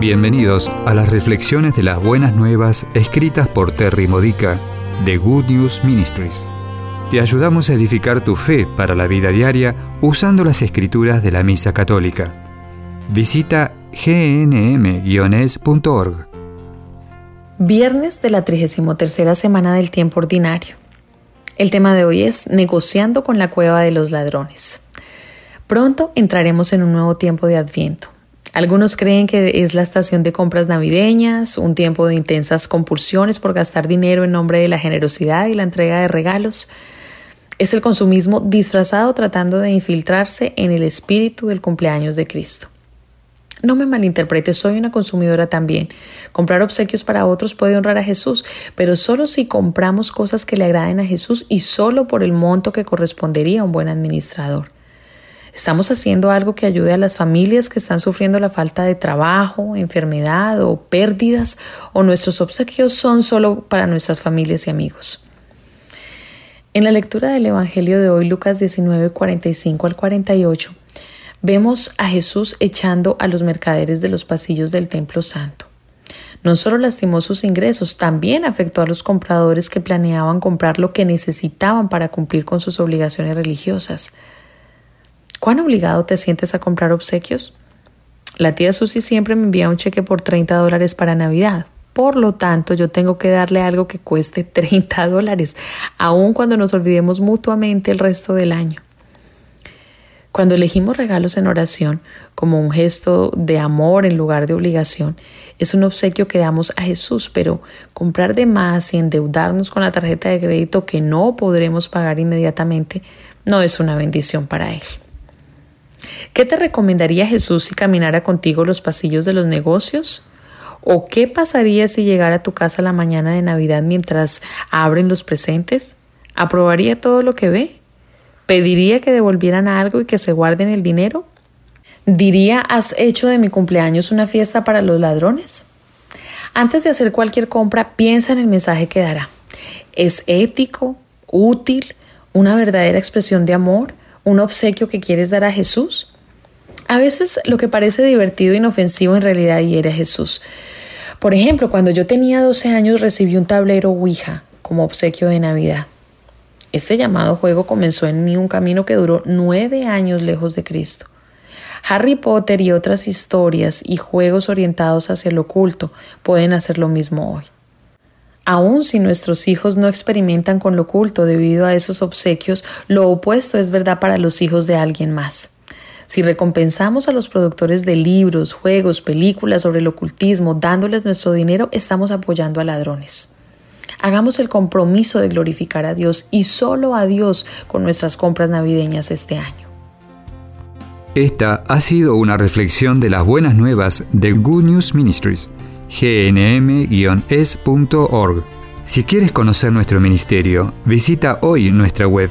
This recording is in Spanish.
Bienvenidos a las reflexiones de las buenas nuevas escritas por Terry Modica de Good News Ministries. Te ayudamos a edificar tu fe para la vida diaria usando las escrituras de la Misa Católica. Visita gnm-es.org. Viernes de la 33 semana del tiempo ordinario. El tema de hoy es negociando con la cueva de los ladrones. Pronto entraremos en un nuevo tiempo de Adviento. Algunos creen que es la estación de compras navideñas, un tiempo de intensas compulsiones por gastar dinero en nombre de la generosidad y la entrega de regalos. Es el consumismo disfrazado tratando de infiltrarse en el espíritu del cumpleaños de Cristo. No me malinterprete, soy una consumidora también. Comprar obsequios para otros puede honrar a Jesús, pero solo si compramos cosas que le agraden a Jesús y solo por el monto que correspondería a un buen administrador. ¿Estamos haciendo algo que ayude a las familias que están sufriendo la falta de trabajo, enfermedad o pérdidas? ¿O nuestros obsequios son solo para nuestras familias y amigos? En la lectura del Evangelio de hoy, Lucas 19, 45 al 48, vemos a Jesús echando a los mercaderes de los pasillos del Templo Santo. No solo lastimó sus ingresos, también afectó a los compradores que planeaban comprar lo que necesitaban para cumplir con sus obligaciones religiosas. ¿Cuán obligado te sientes a comprar obsequios? La tía Susi siempre me envía un cheque por 30 dólares para Navidad. Por lo tanto, yo tengo que darle algo que cueste 30 dólares, aun cuando nos olvidemos mutuamente el resto del año. Cuando elegimos regalos en oración como un gesto de amor en lugar de obligación, es un obsequio que damos a Jesús, pero comprar de más y endeudarnos con la tarjeta de crédito que no podremos pagar inmediatamente no es una bendición para Él. ¿Qué te recomendaría Jesús si caminara contigo los pasillos de los negocios? ¿O qué pasaría si llegara a tu casa la mañana de Navidad mientras abren los presentes? ¿Aprobaría todo lo que ve? ¿Pediría que devolvieran algo y que se guarden el dinero? ¿Diría, has hecho de mi cumpleaños una fiesta para los ladrones? Antes de hacer cualquier compra, piensa en el mensaje que dará. ¿Es ético, útil, una verdadera expresión de amor? un obsequio que quieres dar a Jesús? A veces lo que parece divertido e inofensivo en realidad hiere a Jesús. Por ejemplo, cuando yo tenía 12 años recibí un tablero Ouija como obsequio de Navidad. Este llamado juego comenzó en mí un camino que duró nueve años lejos de Cristo. Harry Potter y otras historias y juegos orientados hacia lo oculto pueden hacer lo mismo hoy. Aun si nuestros hijos no experimentan con lo oculto debido a esos obsequios, lo opuesto es verdad para los hijos de alguien más. Si recompensamos a los productores de libros, juegos, películas sobre el ocultismo dándoles nuestro dinero, estamos apoyando a ladrones. Hagamos el compromiso de glorificar a Dios y solo a Dios con nuestras compras navideñas este año. Esta ha sido una reflexión de las buenas nuevas de Good News Ministries gnm-es.org. Si quieres conocer nuestro ministerio, visita hoy nuestra web.